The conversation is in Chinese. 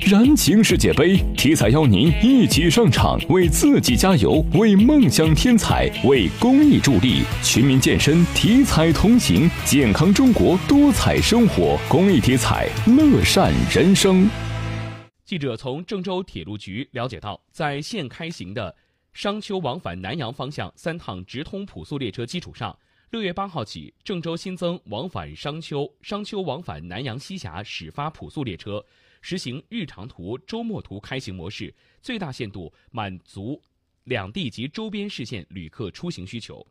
燃情世界杯，体彩邀您一起上场，为自己加油，为梦想添彩，为公益助力。全民健身，体彩同行，健康中国，多彩生活。公益体彩，乐善人生。记者从郑州铁路局了解到，在现开行的商丘往返南阳方向三趟直通普速列车基础上，六月八号起，郑州新增往返商丘、商丘往返南阳西峡始发普速列车。实行日常图、周末图开行模式，最大限度满足两地及周边市县旅客出行需求。